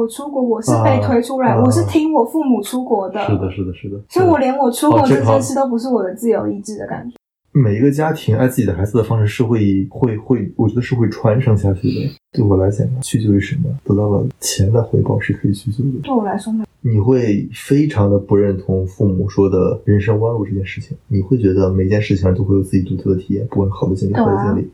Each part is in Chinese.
我出国我是被推出来，啊我是听我父母出国的，是的，是的，是的。所以我连我出国哦这件事都不是我的自由意志的感觉。每一个家庭爱自己的孩子的方式是会会会，我觉得是会传承下去的。对我来讲，屈就于什么？得到了钱的回报是可以屈就的。对我来说呢，你会非常的不认同父母说的人生弯路这件事情，你会觉得每件事情上都会有自己独特的体验，不管好的经历、坏的经历。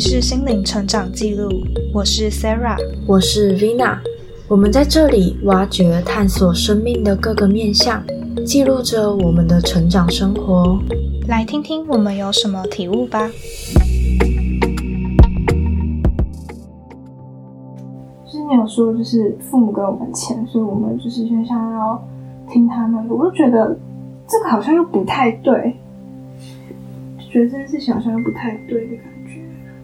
里是心灵成长记录，我是 Sarah。我是 Vina，我们在这里挖掘、探索生命的各个面向，记录着我们的成长生活。来听听我们有什么体悟吧。就是你有说，就是父母给我们钱，所以我们就是就想要听他们的，我就觉得这个好像又不太对，就觉得这件事情好像又不太对的感觉，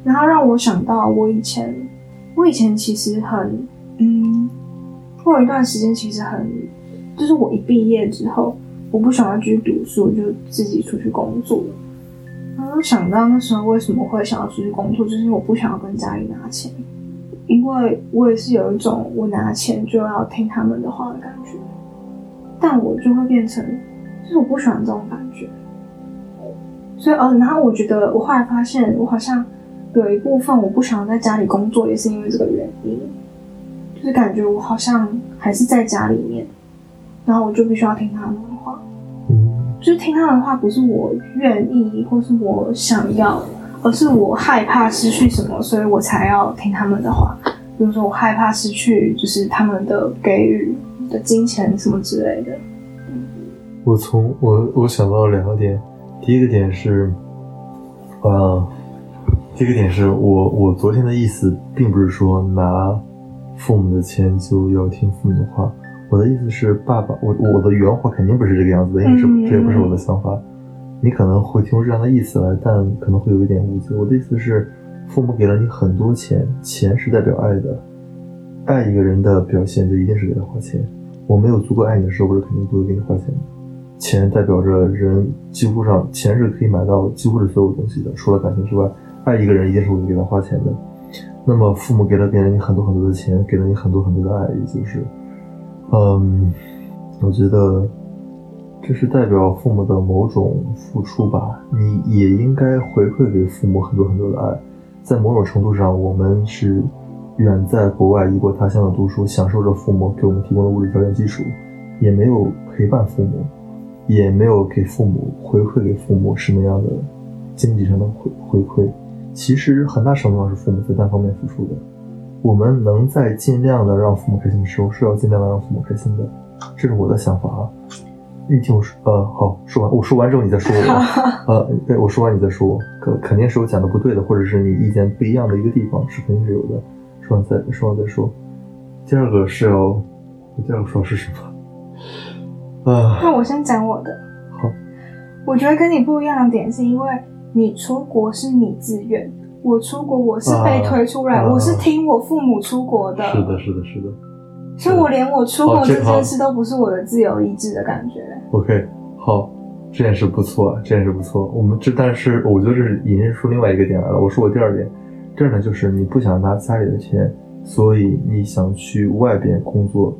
然后让我想到我以前，我以前其实很，嗯，我有一段时间其实很，就是我一毕业之后，我不想要继续读书，就自己出去工作。然后想到那时候为什么会想要出去工作，就是因为我不想要跟家里拿钱。因为我也是有一种我拿钱就要听他们的话的感觉，但我就会变成，就是我不喜欢这种感觉，所以呃，然后我觉得我后来发现，我好像有一部分我不想在家里工作，也是因为这个原因，就是感觉我好像还是在家里面，然后我就必须要听他们的话，嗯，就是听他们的话，不是我愿意或是我想要，而是我害怕失去什么，所以我才要听他们的话。比如说，我害怕失去就是他们的给予的金钱什么之类的。我从我我想到了两个点，第一个点是，呃，第一个点是我我昨天的意思并不是说拿父母的钱就要听父母的话，我的意思是爸爸，我我的原话肯定不是这个样子的，因为这嗯这也不是我的想法，你可能会听出这样的意思来，但可能会有一点误解。我的意思是，父母给了你很多钱，钱是代表爱的，爱一个人的表现就一定是给他花钱。我没有足够爱你的时候，我是肯定不会给你花钱的。钱代表着人几乎上，钱是可以买到几乎是所有东西的，除了感情之外，爱一个人一定是会给他花钱的。那么父母给了给了你很多很多的钱，给了你很多很多的爱，也就是，嗯，我觉得这是代表父母的某种付出吧。你也应该回馈给父母很多很多的爱。在某种程度上，我们是远在国外异国他乡的读书，享受着父母给我们提供的物质条件基础，也没有陪伴父母，也没有给父母回馈给父母什么样的经济上的回回馈。其实很大程度上是父母在单方面付出的。我们能在尽量的让父母开心的时候，是要尽量的让父母开心的，这是我的想法啊。你听我说，呃，好，说完，我说完 之后你再说我，呃，对我说完你再说我，肯肯定是我讲的不对的，或者是你意见不一样的一个地方，是肯定是有的。说完再说完再说。第二个是要，第二个说是什么？啊、那我先讲我的。好，我觉得跟你不一样的点是因为你出国是你自愿，我出国我是被推出来，啊我是听我父母出国的。是的，是的，是的。所以我连我出国这件事都不是我的自由意志的感觉。OK，好，这件事不错，这件事不错。我们这，但是我觉得这是引申出另外一个点来了。我说我第二点，第二点就是你不想拿家里的钱，所以你想去外边工作，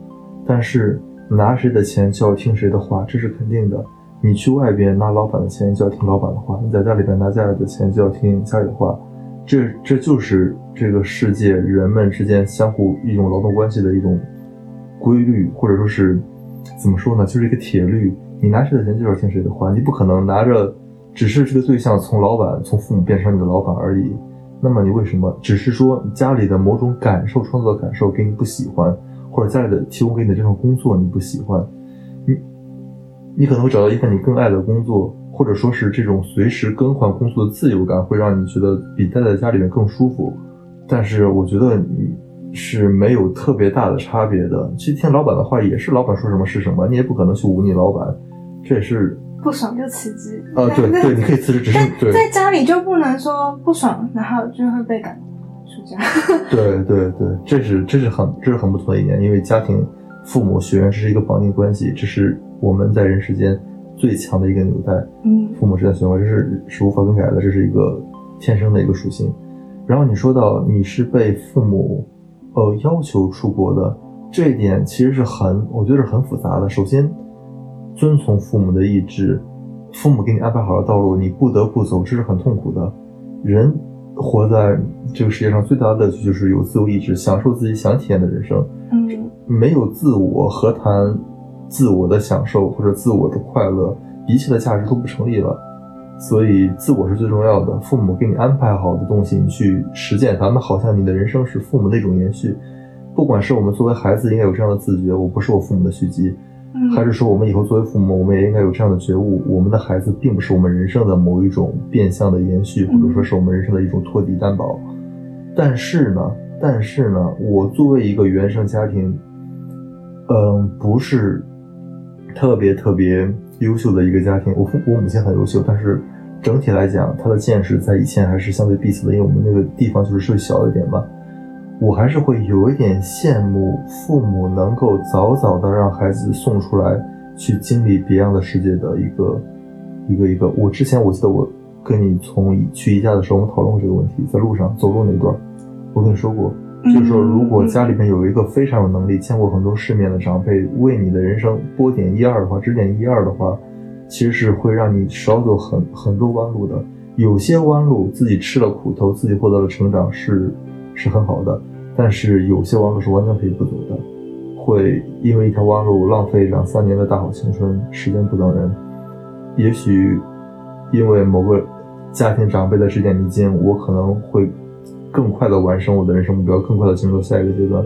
但是拿谁的钱就要听谁的话，这是肯定的。你去外边拿老板的钱就要听老板的话，你在家里边拿家里的钱就要听家里的话，这这就是这个世界人们之间相互一种劳动关系的一种规律，或者说是怎么说呢，就是一个铁律。你拿谁的钱就要听谁的话，你不可能拿着只是这个对象从老板从父母变成你的老板而已。那么你为什么只是说家里的某种感受创作感受给你不喜欢，或者家里的提供给你的这份工作你不喜欢，你可能会找到一份你更爱的工作，或者说是这种随时更换工作的自由感会让你觉得比待在家里面更舒服。但是我觉得你是没有特别大的差别的。去听老板的话，也是老板说什么是什么，你也不可能去忤逆老板，这也是不爽就辞职。啊，对对，你可以辞职，只是对在家里就不能说不爽，然后就会被赶出家。对对对，这是这是很这是很不同的一点，因为家庭、父母、血缘这是一个绑定关系，这是我们在人世间最强的一个纽带。嗯父母之间的血缘关系这是是无法更改的，这是一个天生的一个属性。然后你说到你是被父母呃要求出国的，这一点其实是很，我觉得是很复杂的。首先，遵从父母的意志，父母给你安排好了道路，你不得不走，这是很痛苦的。人活在这个世界上最大的乐趣就是有自由意志，享受自己想体验的人生。嗯没有自我，何谈自我的享受或者自我的快乐？一切的价值都不成立了。所以，自我是最重要的。父母给你安排好的东西，你去实践它，那好像你的人生是父母的一种延续。不管是我们作为孩子应该有这样的自觉，我不是我父母的续集，嗯，还是说我们以后作为父母，我们也应该有这样的觉悟，我们的孩子并不是我们人生的某一种变相的延续，或者说是我们人生的一种托底担保。但是呢，但是呢，我作为一个原生家庭，嗯，不是特别特别优秀的一个家庭。我父我母亲很优秀，但是整体来讲，她的见识在以前还是相对闭塞的，因为我们那个地方就是稍微小一点吧。我还是会有一点羡慕父母能够早早的让孩子送出来去经历别样的世界的一个一个一个。我之前我记得我跟你从去宜家的时候，我们讨论过这个问题，在路上走路那段，我跟你说过，就是说如果家里面有一个非常有能力、见过很多世面的长辈为你的人生拨点一二的话，指点一二的话，其实是会让你少走很很多弯路的。有些弯路自己吃了苦头，自己获得了成长是是很好的，但是有些弯路是完全可以不走的，会因为一条弯路浪费两三年的大好青春，时间不等人。也许因为某个家庭长辈的指点迷津，我可能会更快的完成我的人生目标，更快的进入到下一个阶段。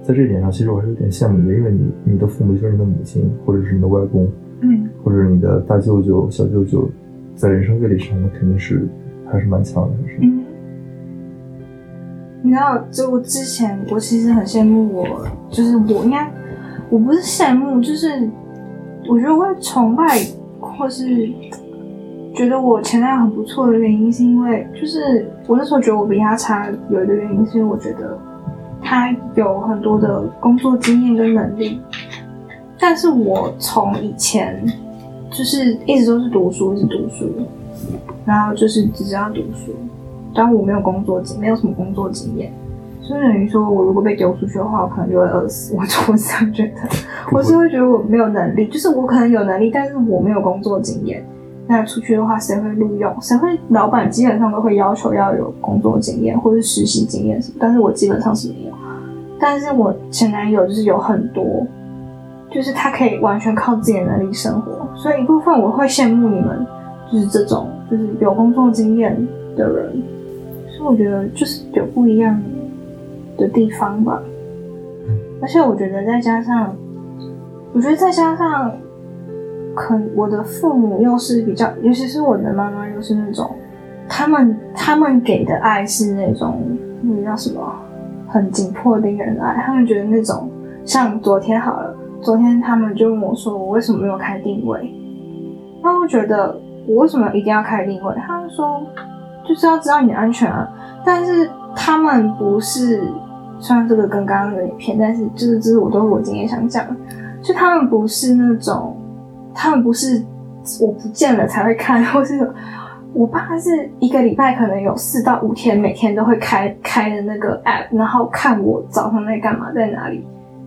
在这一点上，其实我还是有点羡慕你的，因为你你的父母就是你的母亲，或者是你的外公，嗯或者是你的大舅舅、小舅舅，在人生阅历上那肯定是还是蛮强的，还是。嗯，你知道，就我之前我其实很羡慕我，就是我应该我不是羡慕，就是我觉得我会崇拜，或是觉得我前男友很不错的原因，是因为就是我那时候觉得我比他差，有一个原因是因为我觉得他有很多的工作经验跟能力，但是我从以前就是一直都是读书，一直读书，然后就是只知道读书，但我没有工作经，没有什么工作经验，所以等于说我如果被丢出去的话，我可能就会饿死。我就会这样觉得，我是会觉得我没有能力，就是我可能有能力，但是我没有工作经验。那出去的话，谁会录用？谁会？老板基本上都会要求要有工作经验或者实习经验什么，但是我基本上是没有。但是我前男友就是有很多，就是他可以完全靠自己的能力生活，所以一部分我会羡慕你们，就是这种就是有工作经验的人，所以我觉得就是有不一样的地方吧。而且我觉得再加上，我觉得再加上，可我的父母又是比较，尤其是我的妈妈又是那种，他们他们给的爱是那种那个叫什么，很紧迫的一个人的爱。他们觉得那种像昨天好了，昨天他们就问我说，我为什么没有开定位？那我觉得我为什么一定要开定位？他们说就是要知道你的安全啊。但是他们不是，虽然这个跟刚刚有点偏，但是就是这是我都是我今天想讲，就他们不是那种，他们不是我不见了才会看，或是我爸是一个礼拜可能有四到五天，每天都会开开的那个 app，然后看我早上在干嘛，在哪里，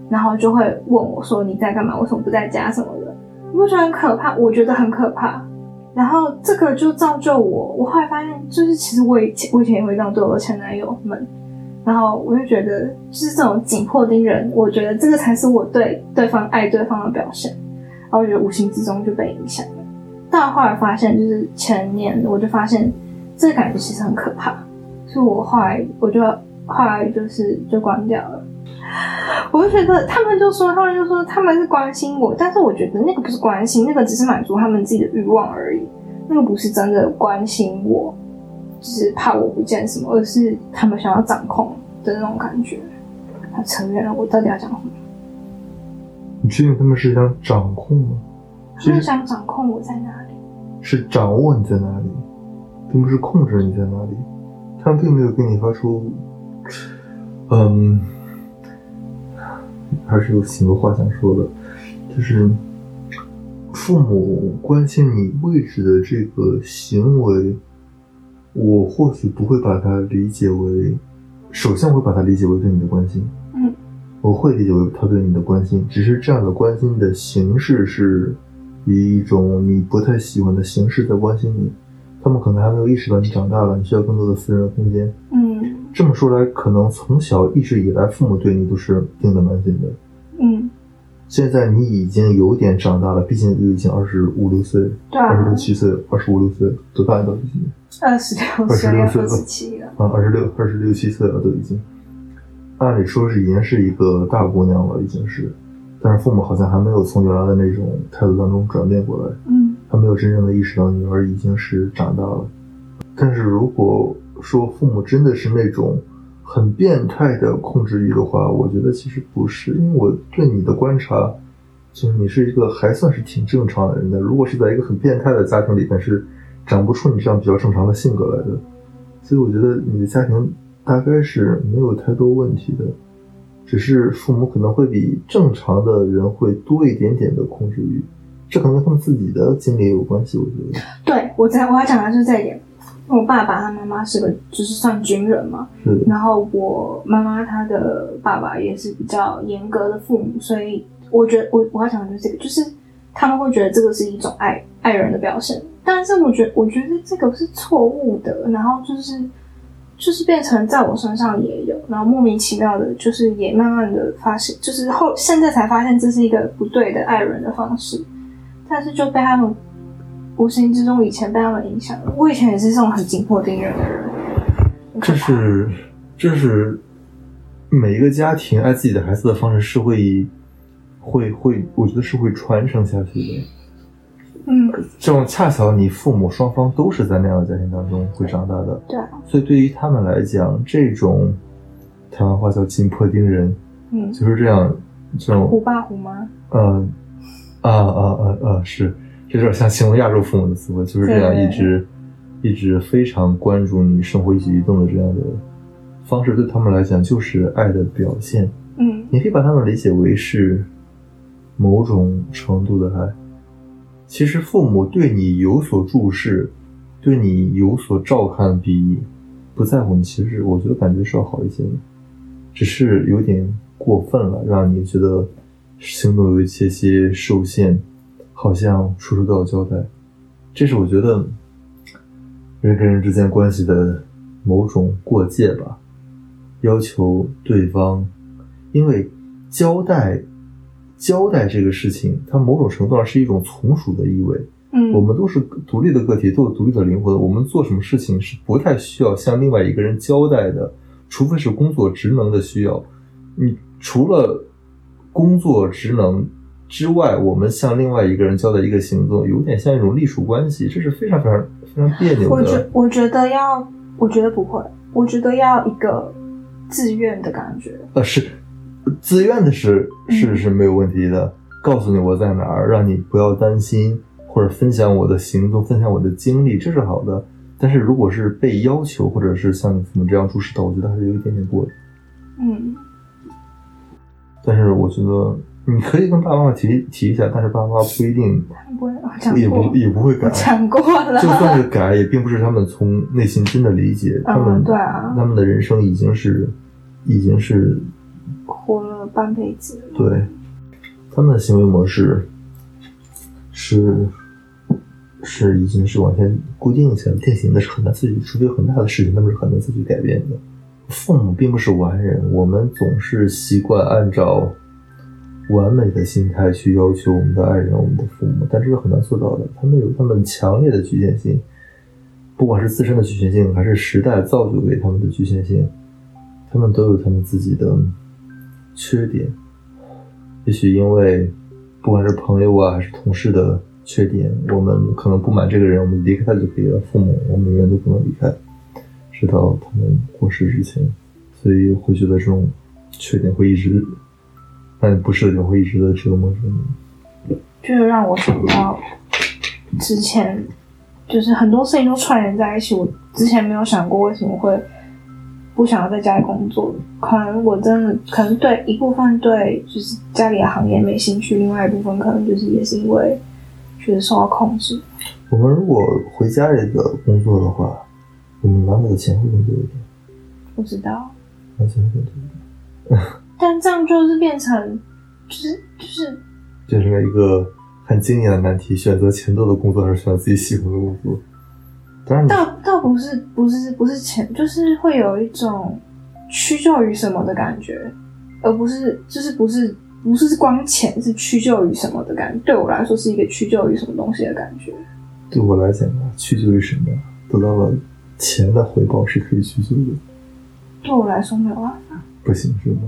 然后就会问我说你在干嘛，为什么不在家什么的，你不觉得很可怕？我觉得很可怕。然后这个就造就我，我后来发现，就是其实我以前我以前也会这样对我的前男友们，然后我就觉得，就是这种紧迫盯人，我觉得这个才是我对对方爱对方的表现，然后我觉得无形之中就被影响了。但后来发现，就是前年我就发现这个感觉其实很可怕，所以我后来我就后来就是就关掉了。我就觉得他们就说，他们就说他们是关心我，但是我觉得那个不是关心，那个只是满足他们自己的欲望而已，那个不是真的关心我，就是怕我不见什么，而是他们想要掌控的那种感觉。他扯远了，我到底要讲什么？你确定他们是想掌控吗？他们想掌控我在哪里？是掌握你在哪里，并不是控制你在哪里。他们并没有给你发出，嗯，还是有挺多话想说的，就是父母关心你位置的这个行为，我或许不会把它理解为，首先我会把它理解为对你的关心，嗯，我会理解为他对你的关心，只是这样的关心的形式是以一种你不太喜欢的形式在关心你，他们可能还没有意识到你长大了，你需要更多的私人空间。嗯这么说来，可能从小一直以来，父母对你都是盯得蛮紧的。嗯，现在你已经有点长大了，毕竟都已经二十五六岁，对啊二十六七岁，二十五六岁，多大了都已经？二十六岁26要岁了二十七了，啊，二十六、二十六七岁了，都已经。按理说是已经是一个大姑娘了，已经是，但是父母好像还没有从原来的那种态度当中转变过来，嗯还没有真正的意识到女儿已经是长大了。但是如果说父母真的是那种很变态的控制欲的话，我觉得其实不是，因为我对你的观察，就是你是一个还算是挺正常的人的。如果是在一个很变态的家庭里面，是长不出你这样比较正常的性格来的。所以我觉得你的家庭大概是没有太多问题的，只是父母可能会比正常的人会多一点点的控制欲，这可能跟他们自己的经历也有关系。我觉得，对我在我要讲的就是这一点。我爸爸他妈妈是个就是算军人嘛，是，然后我妈妈她的爸爸也是比较严格的父母，所以我觉得我我要讲的就是这个，就是他们会觉得这个是一种爱爱人的表现，但是我觉得我觉得这个是错误的，然后就是就是变成在我身上也有，然后莫名其妙的，就是也慢慢的发现，就是后现在才发现这是一个不对的爱人的方式，但是就被他们无形之中以前被他们影响了，我以前也是这种很紧迫盯人的人，这是这是每一个家庭爱自己的孩子的方式是会会会，我觉得是会传承下去的。嗯。这种恰巧你父母双方都是在那样的家庭当中会长大的，对啊，所以对于他们来讲，这种台湾话叫金破丁人，嗯，就是这样这种虎爸虎妈，呃啊啊啊啊是，这有点像形容亚洲父母的词汇，就是这样一直一直非常关注你生活一举一动的这样的方式，对他们来讲就是爱的表现。嗯你可以把他们理解为是某种程度的爱。其实父母对你有所注视，对你有所照看，比不在乎你，其实我觉得感觉是要好一些的，只是有点过分了，让你觉得行动有一些些受限，好像处处都要交代。这是我觉得人跟人之间关系的某种过界吧，要求对方因为交代交代这个事情，它某种程度上是一种从属的意味。嗯，我们都是独立的个体，都有独立的灵魂。我们做什么事情是不太需要向另外一个人交代的，除非是工作职能的需要。你除了工作职能之外，我们向另外一个人交代一个行动，有点像一种隶属关系，这是非常非常非常别扭的我觉。我觉得要，我觉得不会，我觉得要一个自愿的感觉。呃，是自愿的是是嗯是没有问题的，告诉你我在哪儿，让你不要担心，或者分享我的行动，分享我的经历，这是好的。但是如果是被要求，或者是像你父母这样注视到，我觉得还是有一点点过的。嗯但是我觉得你可以跟爸爸妈妈提提一下，但是爸爸妈妈不一定，不会，我也不，也不会改。讲过了。就算是改，也并不是他们从内心真的理解，他们、嗯对啊他们的人生已经是已经是活了半辈子。对，他们的行为模式是是已经是完全固定下来、定型的，是很难自己，除非有很大的事情，他们是很难自己改变的。父母并不是完人，我们总是习惯按照完美的心态去要求我们的爱人、我们的父母，但这是很难做到的。他们有他们强烈的局限性，不管是自身的局限性，还是时代造就给他们的局限性，他们都有他们自己的缺点。也许因为不管是朋友啊还是同事的缺点，我们可能不满这个人，我们离开他就可以了。父母，我们永远都不能离开，直到他们过世之前。所以会觉得这种缺点会一直，但不是人会一直的折磨着你。就是让我想到之前，就是很多事情都串联在一起。我之前没有想过为什么会不想要在家里工作，可能我真的可能对一部分对就是家里的行业没兴趣，另外一部分可能就是也是因为觉得受到控制。我们如果回家里的工作的话，我们拿到的钱会更多一点，不知道，拿钱会更多一点，但这样就是变成，就是就是变成了一个很经典的难题：选择钱多的工作还是选择自己喜欢的工作？倒倒不是不是不是钱，就是会有一种屈就于什么的感觉，而不是就是不是不是光钱，是屈就于什么的感觉。对我来说是一个屈就于什么东西的感觉。对我来讲呢，屈就于什么，得到了钱的回报是可以屈就的，对我来说没有办法。不行是吗？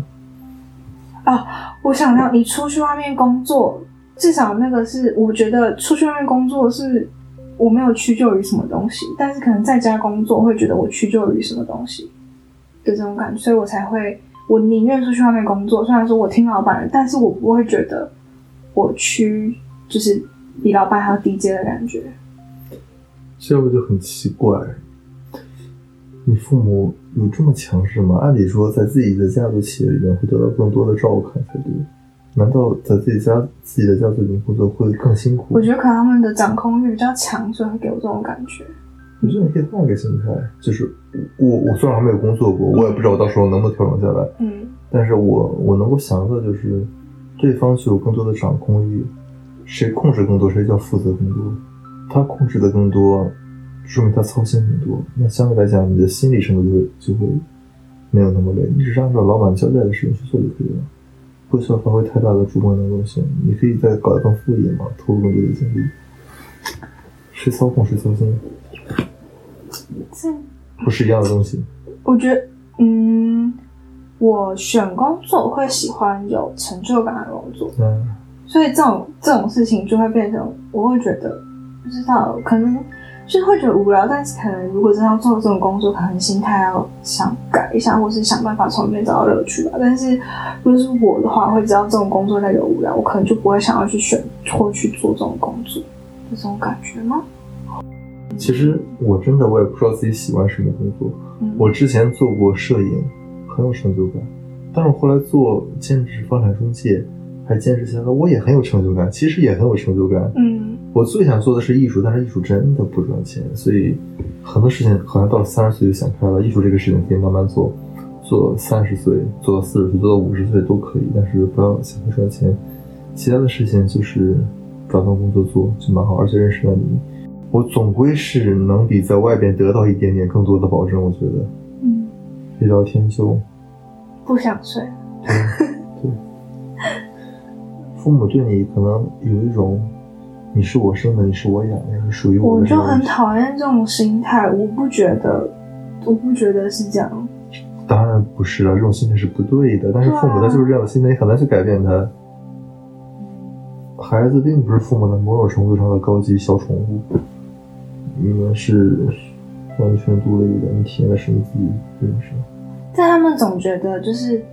啊我想到你出去外面工作，至少那个是我觉得出去外面工作是我没有屈就于什么东西，但是可能在家工作会觉得我屈就于什么东西的这种感觉，所以我才会我宁愿出去外面工作。虽然说我听老板的，但是我不会觉得我屈就是比老板还要低阶的感觉。这我就很奇怪，你父母有这么强势吗？按理说，在自己的家族企业里面会得到更多的照看才对，难道在自己家自己的家族里面工作会更辛苦？我觉得可能他们的掌控欲比较强，所以会给我这种感觉。我觉得你可以换一个心态，就是我我虽然还没有工作过，我也不知道我到时候能不能调整下来，嗯但是我我能够想到的就是，对方具有更多的掌控欲，谁控制更多，谁就要负责更多。他控制的更多，说明他操心很多。那相对来讲，你的心理程度就会就会没有那么累，你只是按照老板交代的事情去做就可以了，不需要发挥太大的主观能动性。你可以再搞得更副业嘛，投入更多的精力。谁操控谁操心，这不是一样的东西。我觉得，嗯，我选工作会喜欢有成就感的工作，嗯，所以这种这种事情就会变成，我会觉得不知道，可能就是会觉得无聊，但是可能如果真的要做这种工作，可能心态要想改一下，或是想办法从里面找到乐趣吧。但是如果是我的话，会知道这种工作那个无聊，我可能就不会想要去选或去做这种工作，这种感觉吗？其实我真的我也不知道自己喜欢什么工作。嗯，我之前做过摄影，很有成就感，但是我后来做兼职房产中介，还兼职下来，我也很有成就感，其实也很有成就感。嗯我最想做的是艺术，但是艺术真的不赚钱，所以很多事情好像到了三十岁就想开了。艺术这个事情可以慢慢做，做三十岁，做到四十岁，做到五十岁都可以，但是不要想着赚钱。其他的事情就是找份工作做就蛮好，而且认识了你，我总归是能比在外边得到一点点更多的保证。我觉得嗯，一聊天就不想睡。对对，父母对你可能有一种你是我生的，你是我养的，你属于我我就很讨厌这种心态，我不觉得，我不觉得是这样。当然不是了，这种心态是不对的。但是父母他就是这样的心态，你很难去改变他。孩子并不是父母的某种程度上的高级小宠物，你们是完全独立的，你体验的是你自己的人生。但他们总觉得就是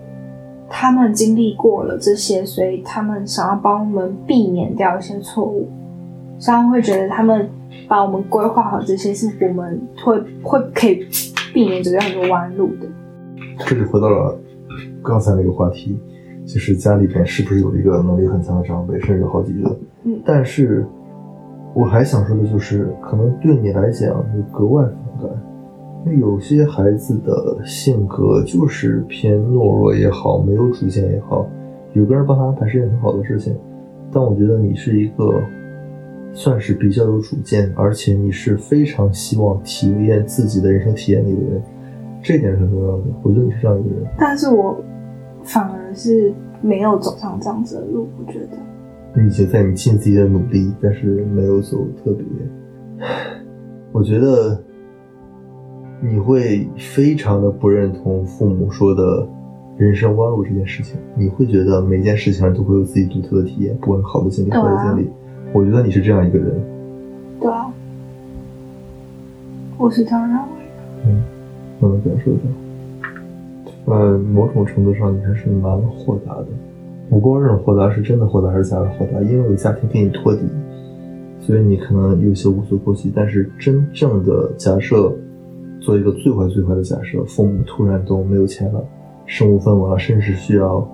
他们经历过了这些，所以他们想要帮我们避免掉一些错误，所以会觉得他们把我们规划好这些，是我们会会可以避免走掉很多弯路的。这就回到了刚才那个话题，就是家里边是不是有一个能力很强的长辈，甚至有好几个。嗯但是我还想说的就是，可能对你来讲你格外反感，因为有些孩子的性格就是偏懦弱也好，没有主见也好，有个人帮他安排是件很好的事情。但我觉得你是一个算是比较有主见，而且你是非常希望体验自己的人生体验的一个人，这点是很重要的。我觉得你是这样一个人。但是我反而是没有走上这样子的路，我觉得。你已经在你尽自己的努力，但是没有走特别。我觉得你会非常的不认同父母说的人生弯路这件事情，你会觉得每件事情上都会有自己独特的体验，不管好的经历、坏的经历。我觉得你是这样一个人，对啊，我是这样认为的。嗯我能感受到。呃，某种程度上你还是蛮豁达的。不知道这种豁达是真的豁达还是假的豁达，因为有家庭给你托底，所以你可能有些无所顾忌。但是真正的假设，做一个最坏最坏的假设，父母突然都没有钱了，身无分文了，甚至需要，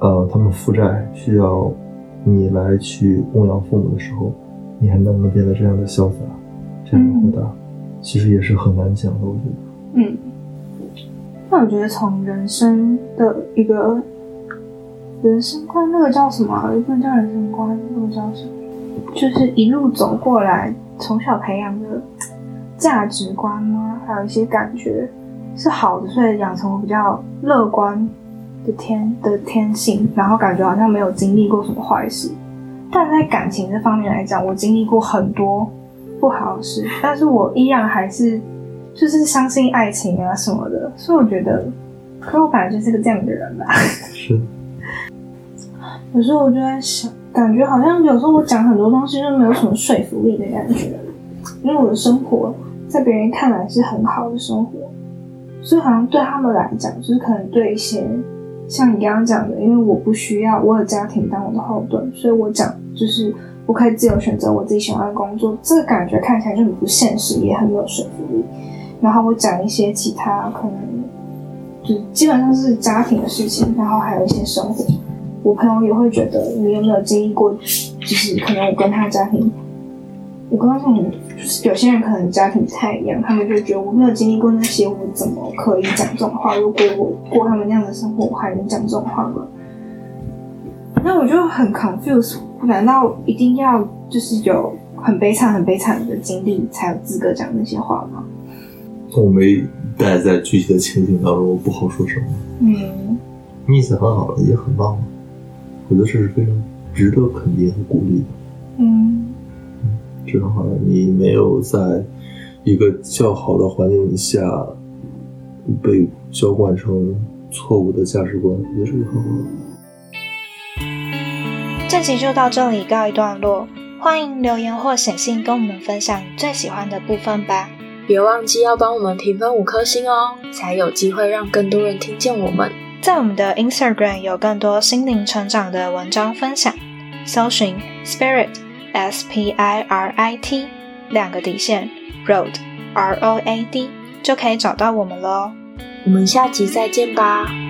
呃，他们负债，需要你来去供养父母的时候，你还能不能变得这样的潇洒，这样的豁达？其实也是很难讲的，我觉得。嗯，那我觉得从人生的一个人生观，那个叫什么不能叫人生观，那个叫什么？就是一路走过来，从小培养的价值观吗？还有一些感觉是好的，所以养成我比较乐观天的天性，然后感觉好像没有经历过什么坏事。但在感情这方面来讲，我经历过很多不好的事，但是我依然还是就是相信爱情啊什么的，所以我觉得，可是我本来就是个这样的人吧。是，有时候我就在想，感觉好像有时候我讲很多东西就没有什么说服力的感觉，因为我的生活在别人看来是很好的生活，所以好像对他们来讲，就是可能对一些像你刚刚讲的，因为我不需要我有家庭当我的后盾，所以我讲就是我可以自由选择我自己喜欢的工作，这个感觉看起来就很不现实，也很没有说服力。然后我讲一些其他可能就基本上是家庭的事情，然后还有一些生活。我朋友也会觉得你有没有经历过，就是可能我跟他家庭，我跟他家庭，就是有些人可能家庭不太一样，他们就觉得我没有经历过那些，我怎么可以讲这种话？如果我过他们那样的生活，我还能讲这种话吗？那我就很 confused，难道一定要就是有很悲惨、很悲惨的经历才有资格讲那些话吗？我没待在具体的情景当中，我不好说什么。嗯，你意思很好了，也很棒了，我觉得这是非常值得肯定和鼓励的。嗯，这很好了，你没有在一个较好的环境下被浇灌成错误的价值观，我觉得这个很好。这集就到这里告一段落，欢迎留言或写信跟我们分享你最喜欢的部分吧。别忘记要帮我们评分五颗星哦，才有机会让更多人听见我们。在我们的 Instagram 有更多心灵成长的文章分享，搜寻 Spirit S P I R I T 两个底线 Road R O A D 就可以找到我们喽。我们下集再见吧。